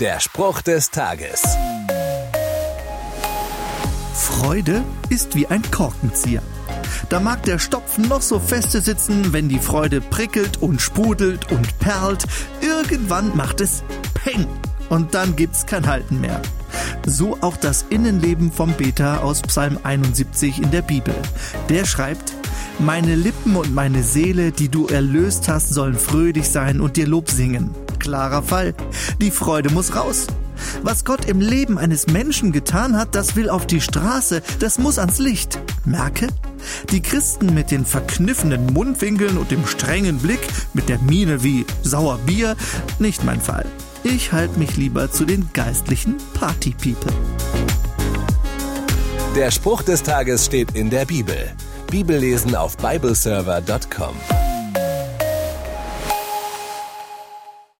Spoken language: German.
Der Spruch des Tages. Freude ist wie ein Korkenzieher. Da mag der Stopfen noch so feste sitzen, wenn die Freude prickelt und sprudelt und perlt. Irgendwann macht es Peng und dann gibt's kein Halten mehr. So auch das Innenleben vom Beter aus Psalm 71 in der Bibel. Der schreibt, meine Lippen und meine Seele, die du erlöst hast, sollen fröhlich sein und dir Lob singen. Klarer Fall. Die Freude muss raus. Was Gott im Leben eines Menschen getan hat, das will auf die Straße, das muss ans Licht. Merke? Die Christen mit den verkniffenen Mundwinkeln und dem strengen Blick, mit der Miene wie sauer Bier, nicht mein Fall. Ich halte mich lieber zu den geistlichen Party-People. Der Spruch des Tages steht in der Bibel. Bibellesen auf bibleserver.com.